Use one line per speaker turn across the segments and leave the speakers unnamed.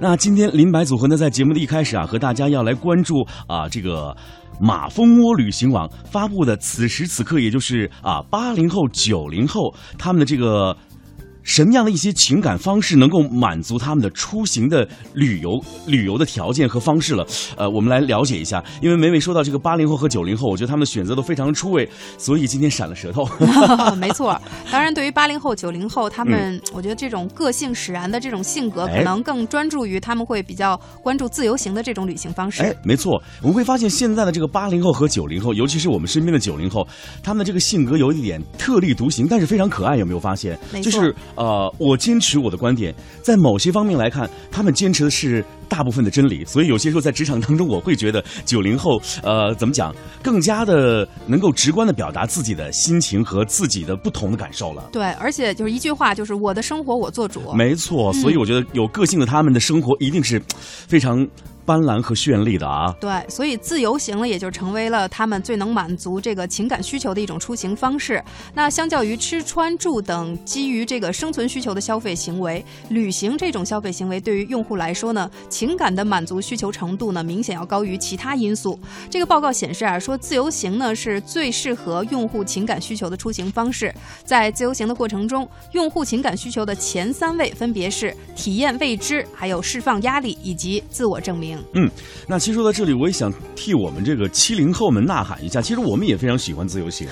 那今天林白组合呢，在节目的一开始啊，和大家要来关注啊这个马蜂窝旅行网发布的此时此刻，也就是啊八零后、九零后他们的这个。什么样的一些情感方式能够满足他们的出行的旅游旅游的条件和方式了？呃，我们来了解一下。因为每每说到这个八零后和九零后，我觉得他们的选择都非常的出位，所以今天闪了舌头。
没错，当然对于八零后、九零后，他们我觉得这种个性使然的这种性格，可能更专注于他们会比较关注自由行的这种旅行方式。
哎，没错，我们会发现现在的这个八零后和九零后，尤其是我们身边的九零后，他们的这个性格有一点特立独行，但是非常可爱。有没有发现？
没错。
就是呃，我坚持我的观点，在某些方面来看，他们坚持的是大部分的真理。所以有些时候在职场当中，我会觉得九零后，呃，怎么讲，更加的能够直观的表达自己的心情和自己的不同的感受了。
对，而且就是一句话，就是我的生活我做主。
没错，所以我觉得有个性的他们的生活一定是非常。斑斓和绚丽的啊，
对，所以自由行呢，也就成为了他们最能满足这个情感需求的一种出行方式。那相较于吃穿住等基于这个生存需求的消费行为，旅行这种消费行为对于用户来说呢，情感的满足需求程度呢，明显要高于其他因素。这个报告显示啊，说自由行呢是最适合用户情感需求的出行方式。在自由行的过程中，用户情感需求的前三位分别是体验未知、还有释放压力以及自我证明。
嗯，那其实说到这里，我也想替我们这个七零后们呐喊一下。其实我们也非常喜欢自由行。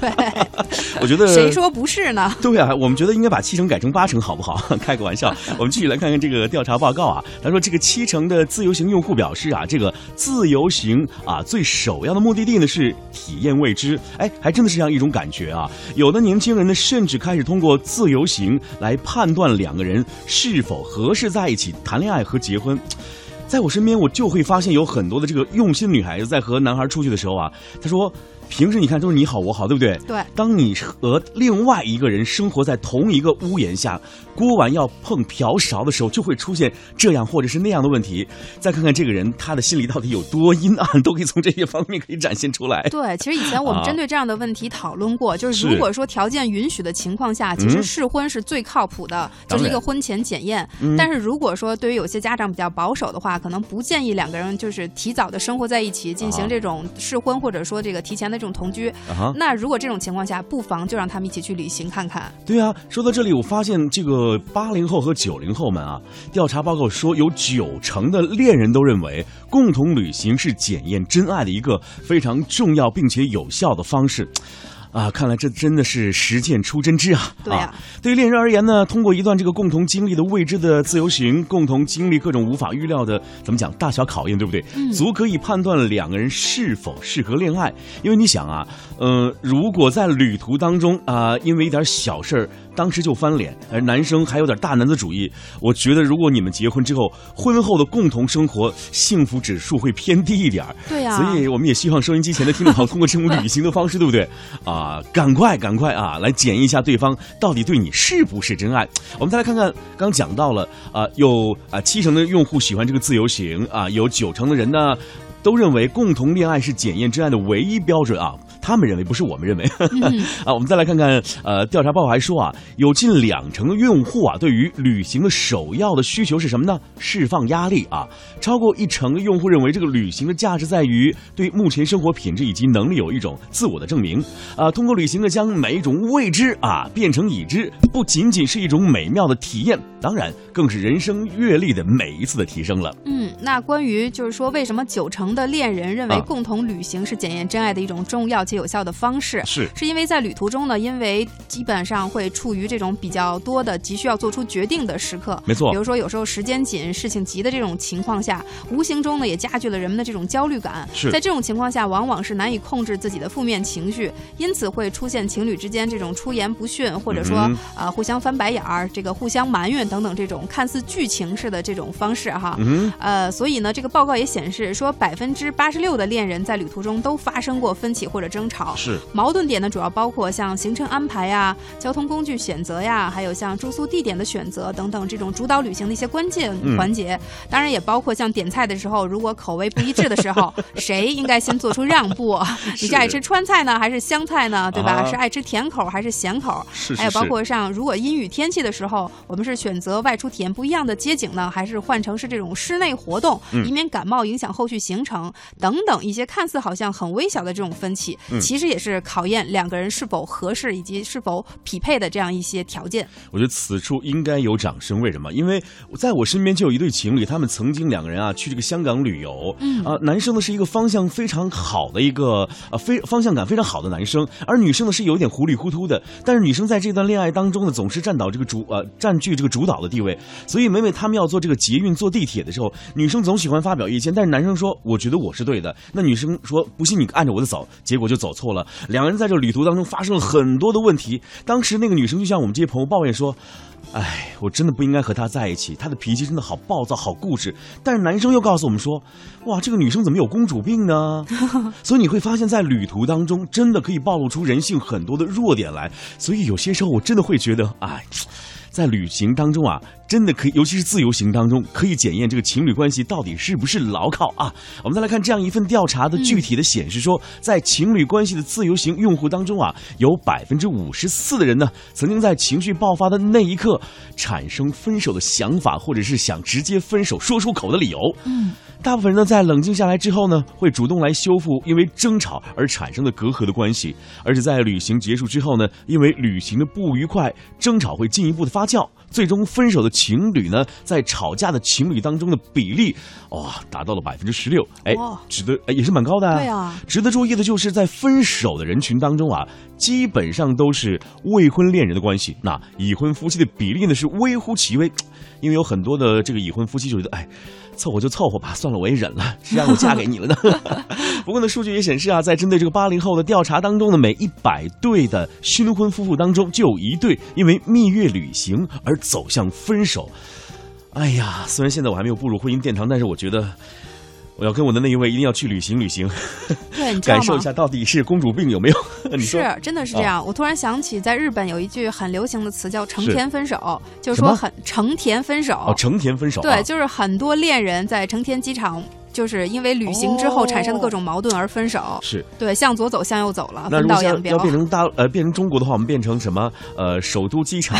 对，
我觉得
谁说不是呢？
对啊，我们觉得应该把七成改成八成，好不好？开个玩笑。我们继续来看看这个调查报告啊。他说，这个七成的自由行用户表示啊，这个自由行啊，最首要的目的地呢是体验未知。哎，还真的是这样一种感觉啊。有的年轻人呢，甚至开始通过自由行来判断两个人是否合适在一起谈恋爱和结婚。在我身边，我就会发现有很多的这个用心女孩子在和男孩出去的时候啊，她说。平时你看都是你好我好，对不对？
对。
当你和另外一个人生活在同一个屋檐下，锅碗要碰瓢勺的时候，就会出现这样或者是那样的问题。再看看这个人，他的心里到底有多阴暗，都可以从这些方面可以展现出来。
对，其实以前我们针对这样的问题讨论过，就是如果说条件允许的情况下，其实试婚是最靠谱的，就是一个婚前检验。但是如果说对于有些家长比较保守的话，可能不建议两个人就是提早的生活在一起进行这种试婚，或者说这个提前的。这种同居，啊那如果这种情况下，不妨就让他们一起去旅行看看。
对啊，说到这里，我发现这个八零后和九零后们啊，调查报告说有九成的恋人都认为共同旅行是检验真爱的一个非常重要并且有效的方式。啊，看来这真的是实践出真知啊！
对啊，
对于恋人而言呢，通过一段这个共同经历的未知的自由行，共同经历各种无法预料的怎么讲大小考验，对不对？足可以判断两个人是否适合恋爱。因为你想啊，呃，如果在旅途当中啊，因为一点小事儿。当时就翻脸，而男生还有点大男子主义。我觉得，如果你们结婚之后，婚后的共同生活幸福指数会偏低一点
对呀，
所以我们也希望收音机前的听众朋友通过这种旅行的方式，对不对？啊，赶快赶快啊，来检验一下对方到底对你是不是真爱。我们再来看看，刚讲到了啊，有啊七成的用户喜欢这个自由行啊，有九成的人呢都认为共同恋爱是检验真爱的唯一标准啊。他们认为不是我们认为。啊，我们再来看看，呃，调查报告还说啊，有近两成的用户啊，对于旅行的首要的需求是什么呢？释放压力啊，超过一成的用户认为这个旅行的价值在于对目前生活品质以及能力有一种自我的证明。啊，通过旅行呢，将每一种未知啊变成已知，不仅仅是一种美妙的体验，当然更是人生阅历的每一次的提升了。
嗯，那关于就是说，为什么九成的恋人认为共同旅行是检验真爱的一种重要且有效的方式
是，
是因为在旅途中呢，因为基本上会处于这种比较多的急需要做出决定的时刻，
没错。
比如说有时候时间紧、事情急的这种情况下，无形中呢也加剧了人们的这种焦虑感。
是
在这种情况下，往往是难以控制自己的负面情绪，因此会出现情侣之间这种出言不逊，或者说啊互相翻白眼儿、这个互相埋怨等等这种看似剧情式的这种方式哈。
嗯。
呃，所以呢，这个报告也显示说，百分之八十六的恋人在旅途中都发生过分歧或者争吵。
是
矛盾点点呢，主要包括像行程安排呀、交通工具选择呀，还有像住宿地点的选择等等这种主导旅行的一些关键环节。当然也包括像点菜的时候，如果口味不一致的时候，谁应该先做出让步？你是爱吃川菜呢，还是湘菜呢？对吧？
啊
是爱吃甜口还是咸口？
是是
还有包括像如果阴雨天气的时候，我们是选择外出体验不一样的街景呢，还是换成是这种室内活动，
嗯
以免感冒影响后续行程等等一些看似好像很微小的这种分歧，
嗯
其实也是考验两个人是否合适以及是否匹配的这样一些条件。
我觉得此处应该有掌声，为什么？因为在我身边就有一对情侣，他们曾经两个人啊去这个香港旅游，
嗯。
啊、男生呢是一个方向非常好的一个呃非方向感非常好的男生，而女生呢是有点糊里糊涂的，但是女生在这段恋爱当中呢总是占到这个主呃占据这个主导的地位，所以每每他们要坐这个捷运坐地铁的时候，女生总喜欢发表意见，但是男生说我觉得我是对的，那女生说不信你按着我的走，结果就走错了，两个人在这旅途当中发生了很多的问题，当时那个女生就向我们这些朋友抱怨说。哎，我真的不应该和他在一起，他的脾气真的好暴躁，好固执。但是男生又告诉我们说，哇，这个女生怎么有公主病呢？所以你会发现在旅途当中，真的可以暴露出人性很多的弱点来。所以有些时候我真的会觉得，哎。在旅行当中啊，真的可以，尤其是自由行当中，可以检验这个情侣关系到底是不是牢靠啊。我们再来看这样一份调查的具体的显示说，在情侣关系的自由行用户当中啊，有百分之五十四的人呢，曾经在情绪爆发的那一刻产生分手的想法，或者是想直接分手说出口的理由。
嗯，
大部分人呢，在冷静下来之后呢，会主动来修复因为争吵而产生的隔阂的关系，而且在旅行结束之后呢，因为旅行的不愉快，争吵会进一步的发酵，最终分手的情侣呢，在吵架的情侣当中的比例，哇，达到了百分之十六，哎，值得，哎，也是蛮高的、
对啊，
值得注意的就是，在分手的人群当中啊，基本上都是未婚恋人的关系。那已婚夫妻的比例呢是微乎其微，因为有很多的这个已婚夫妻就觉得，哎，凑合就凑合吧，算了，我也忍了，谁让我嫁给你了呢？不过呢，数据也显示啊，在针对这个八零后的调查当中呢，每一百对的新婚夫妇当中，就有一对因为蜜月旅行而走向分手。哎呀，虽然现在我还没有步入婚姻殿堂，但是我觉得。我要跟我的那一位一定要去旅行旅行，
对，你知道吗？
感受一下到底是公主病有没有？你说
是，真的是这样。我突然想起，在日本有一句很流行的词叫“成田分手”，就是
什么
说很成田分手。
哦，成田分手、啊，
对，就是很多恋人在成田机场，就是因为旅行之后产生的各种矛盾而分手。
是。
对，向左走，向右走了，分道扬镳
要，变成大呃变成中国的话，我们变成什么？呃，首都机场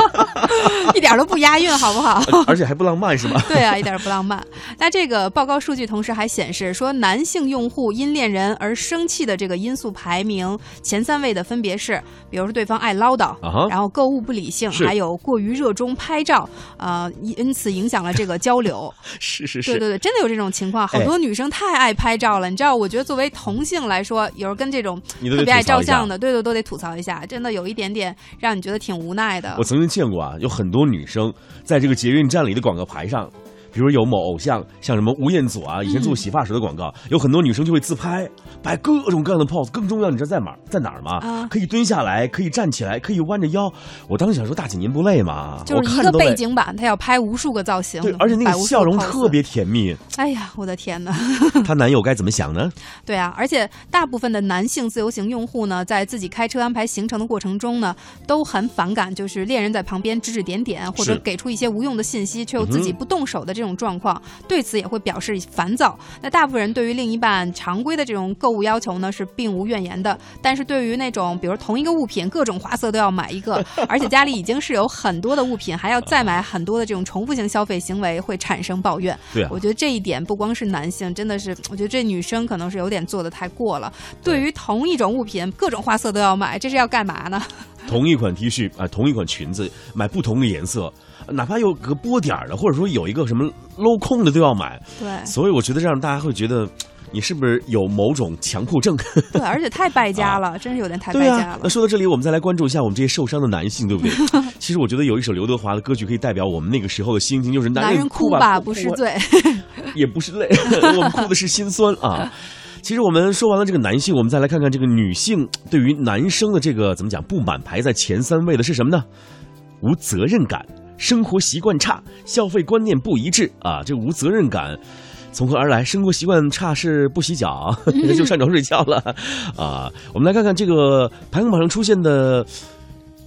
一点都不押韵，好不好？
而且还不浪漫是吗？
对啊，一点儿不浪漫。那这个报告数据同时还显示说，男性用户因恋人而生气的这个因素排名前三位的分别是，比如说对方爱唠叨，
啊
然后购物不理性，还有过于热衷拍照，呃，因此影响了这个交流。
是是是，
对对对，真的有这种情况，好
哎
多女生太爱拍照了。你知道，我觉得作为同性来说，有时候跟这种特别爱照相的，对对，都得吐槽一下，真的有一点点让你觉得挺无奈的
我。曾经见过啊，有很多女生在这个捷运站里的广告牌上。比如有某偶像，像什么吴彦祖啊，以前做洗发水的广告，有很多女生就会自拍，摆各种各样的 pose。更重要，你知道在哪儿？在哪儿吗？
啊
可以蹲下来，可以站起来，可以弯着腰。我当时想说，大姐您不累吗？
就是一个背景板，她要拍无数个造型，
对，而且那个笑容特别甜蜜。
哎呀，我的天哪！
她男友该怎么想呢？
对啊，而且大部分的男性自由行用户呢，在自己开车安排行程的过程中呢，都很反感，就是恋人在旁边指指点点，或者给出一些无用的信息，却又自己不动手的这种状况，对此也会表示烦躁。那大部分人对于另一半常规的这种购物要求呢，是并无怨言的，但是对于那种比如同一个物品各种花色都要买一个，而且家里已经是有很多的物品，还要再买很多的这种重复性消费行为，会产生抱怨。
对啊
我觉得这一点不光是男性，真的是，我觉得这女生可能是有点做的太过了。对于同一种物品，各种花色都要买，这是要干嘛呢？
同一款 T 恤啊、同一款裙子，买不同的颜色，哪怕有个波点儿的，或者说有一个什么镂空的都要买。
对
所以我觉得这样大家会觉得。你是不是有某种强迫症？
对，而且太败家了，真是有点太败家
了啊，那。说到这里，我们再来关注一下我们这些受伤的男性，对不对？其实我觉得有一首刘德华的歌曲可以代表我们那个时候的心情，就是
男人
哭
哭吧不是罪，
也不是累，我们哭的是心酸啊。其实我们说完了这个男性，我们再来看看这个女性对于男生的这个怎么讲不满，排在前三位的是什么呢？无责任感、生活习惯差、消费观念不一致啊。这无责任感，从何而来？生活习惯差是不洗脚，就上床睡觉了啊！我们来看看这个排行榜上出现的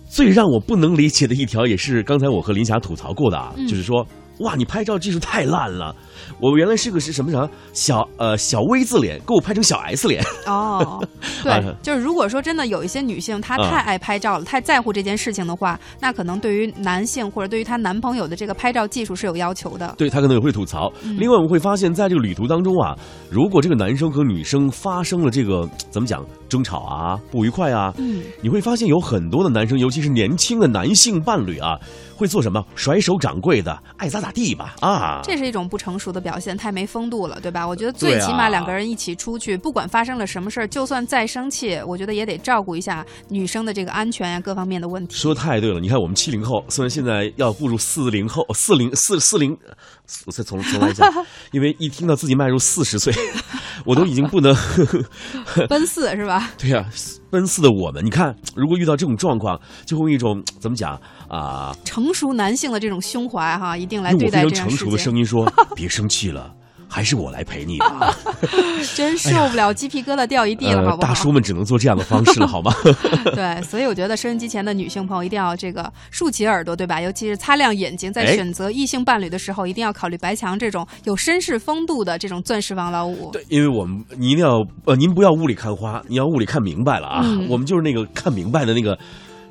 最让我不能理解的一条，也是刚才我和林霞吐槽过的啊，就是说。哇，你拍照技术太烂了！我原来是个是什么啥小呃小 V 字脸，给我拍成小 S 脸。
哦，对，就是如果说真的有一些女性她太爱拍照了，太在乎这件事情的话，那可能对于男性或者对于她男朋友的这个拍照技术是有要求的。
对她可能也会吐槽。另外我们会发现，在这个旅途当中啊，如果这个男生和女生发生了这个怎么讲争吵啊、不愉快啊，嗯，你会发现有很多的男生，尤其是年轻的男性伴侣啊。会做什么？甩手掌柜的，爱咋咋地吧啊！
这是一种不成熟的表现，太没风度了，对吧？我觉得最起码两个人一起出去，不管发生了什么事儿，就算再生气，我觉得也得照顾一下女生的这个安全呀，各方面的问题。
说太对了，你看我们七零后，虽然现在要步入四零后，四零四四零，我再重重来一下，因为一听到自己迈入四十岁，我都已经不能
奔四是吧？
对呀。奔四的我们，你看，如果遇到这种状况，就会用一种怎么讲啊？
成熟男性的这种胸怀哈，一定来对待这
样成熟的 声音说：“别生气了。”还是我来陪你吧，
真受不了，鸡皮疙瘩掉一地了，好不
好？大叔们只能做这样的方式了，好吗？
对，所以我觉得收音机前的女性朋友一定要这个竖起耳朵，对吧？尤其是擦亮眼睛，在选择异性伴侣的时候，一定要考虑白墙这种有绅士风度的这种钻石王老五。
对，因为我们你一定要呃，您不要雾里看花，你要雾里看明白了啊！我们就是那个看明白的那个。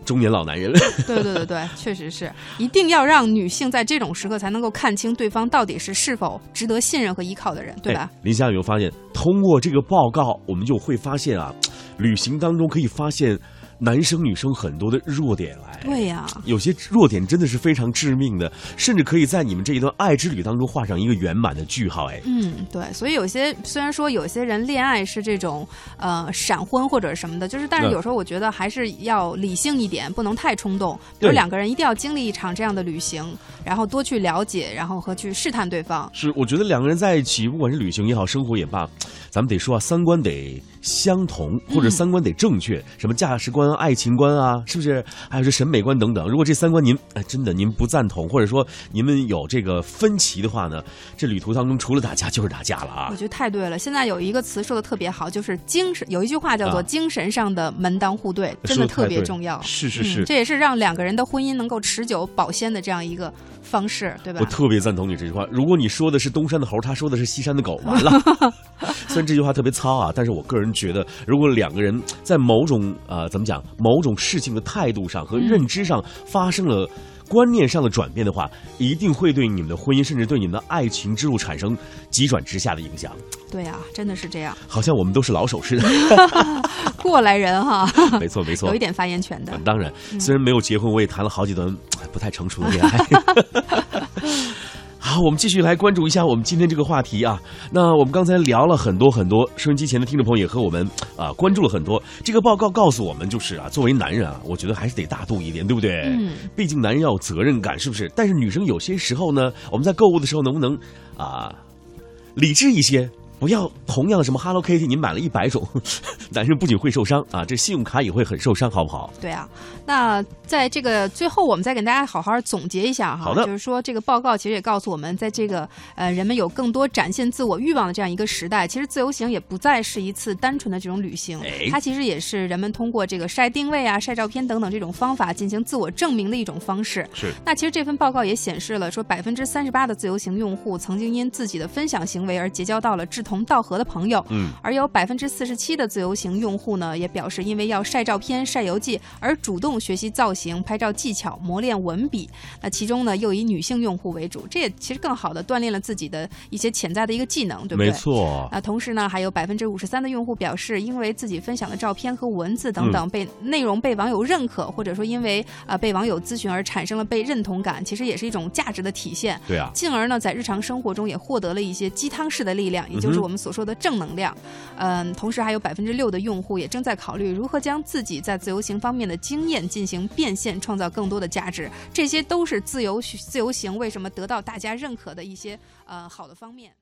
中年老男人，
对对对对，确实是，一定要让女性在这种时刻才能够看清对方到底是是否值得信任和依靠的人，对吧？
林夏有没有发现，通过这个报告，我们就会发现啊，旅行当中可以发现。男生女生很多的弱点来，
对呀，
有些弱点真的是非常致命的，甚至可以在你们这一段爱之旅当中画上一个圆满的句号。哎，
嗯，对，所以有些虽然说有些人恋爱是这种呃闪婚或者什么的，就是但是有时候我觉得还是要理性一点，不能太冲动。比如两个人一定要经历一场这样的旅行，然后多去了解，然后和去试探对方。
是，我觉得两个人在一起，不管是旅行也好，生活也罢，咱们得说啊，三观得相同，或者三观得正确，什么价值观。爱情观啊，是不是？还有这审美观等等。如果这三观您哎真的您不赞同，或者说你们有这个分歧的话呢，这旅途当中除了打架就是打架了啊！
我觉得太对了。现在有一个词说的特别好，就是精神。有一句话叫做“精神上的门当户对”，真的特别重要。
是是是，
这也是让两个人的婚姻能够持久保鲜的这样一个方式，对吧？
我特别赞同你这句话。如果你说的是东山的猴，他说的是西山的狗，完了。虽然这句话特别糙啊，但是我个人觉得，如果两个人在某种呃怎么讲？某种事情的态度上和认知上发生了观念上的转变的话，一定会对你们的婚姻，甚至对你们的爱情之路产生急转直下的影响。
对呀，真的是这样。
好像我们都是老手似的，
过来人哈。
没错没错，
有一点发言权的。
当然，虽然没有结婚，我也谈了好几段不太成熟的恋爱。好，我们继续来关注一下我们今天这个话题啊。那我们刚才聊了很多很多，收音机前的听众朋友也和我们啊关注了很多。这个报告告诉我们，就是啊，作为男人啊，我觉得还是得大度一点，对不对？嗯。毕竟男人要有责任感，是不是？但是女生有些时候呢，我们在购物的时候能不能啊理智一些？不要同样什么 Hello Kitty，你买了一百种，男生不仅会受伤啊，这信用卡也会很受伤，好不好？
对啊，那在这个最后，我们再给大家好好总结一下哈。
好的。
就是说，这个报告其实也告诉我们，在这个呃人们有更多展现自我欲望的这样一个时代，其实自由行也不再是一次单纯的这种旅行，它其实也是人们通过这个晒定位啊、晒照片等等这种方法进行自我证明的一种方式。
是。
那其实这份报告也显示了，说百分之三十八的自由行用户曾经因自己的分享行为而结交到了志同。同道合的朋友，嗯，而有百分之四十七的自由行用户呢，也表示因为要晒照片、晒游记而主动学习造型、拍照技巧、磨练文笔。那其中呢，又以女性用户为主，这也其实更好的锻炼了自己的一些潜在的一个技能，对不对？
没错。
那同时呢，还有百分之五十三的用户表示，因为自己分享的照片和文字等等被内容被网友认可，或者说因为呃被网友咨询而产生了被认同感，其实也是一种价值的体现。
对啊。
进而呢，在日常生活中也获得了一些鸡汤式的力量，也就是。我们所说的正能量，嗯，同时还有百分之六的用户也正在考虑如何将自己在自由行方面的经验进行变现，创造更多的价值。这些都是自由自由行为什么得到大家认可的一些呃好的方面。